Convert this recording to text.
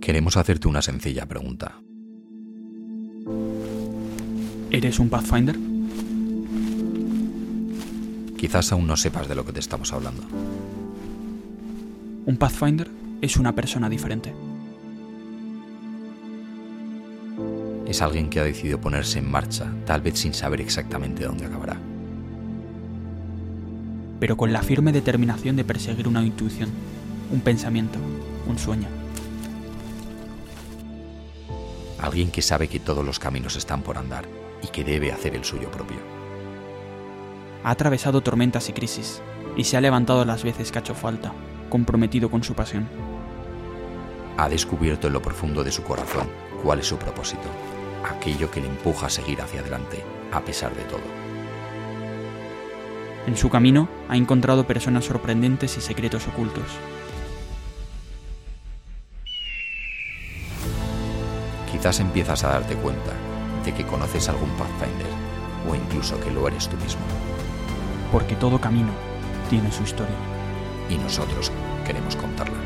Queremos hacerte una sencilla pregunta. ¿Eres un Pathfinder? Quizás aún no sepas de lo que te estamos hablando. Un Pathfinder es una persona diferente. Es alguien que ha decidido ponerse en marcha, tal vez sin saber exactamente dónde acabará. Pero con la firme determinación de perseguir una intuición, un pensamiento, un sueño. Alguien que sabe que todos los caminos están por andar y que debe hacer el suyo propio. Ha atravesado tormentas y crisis y se ha levantado las veces que ha hecho falta, comprometido con su pasión. Ha descubierto en lo profundo de su corazón cuál es su propósito, aquello que le empuja a seguir hacia adelante, a pesar de todo. En su camino ha encontrado personas sorprendentes y secretos ocultos. Quizás empiezas a darte cuenta de que conoces algún Pathfinder, o incluso que lo eres tú mismo. Porque todo camino tiene su historia. Y nosotros queremos contarla.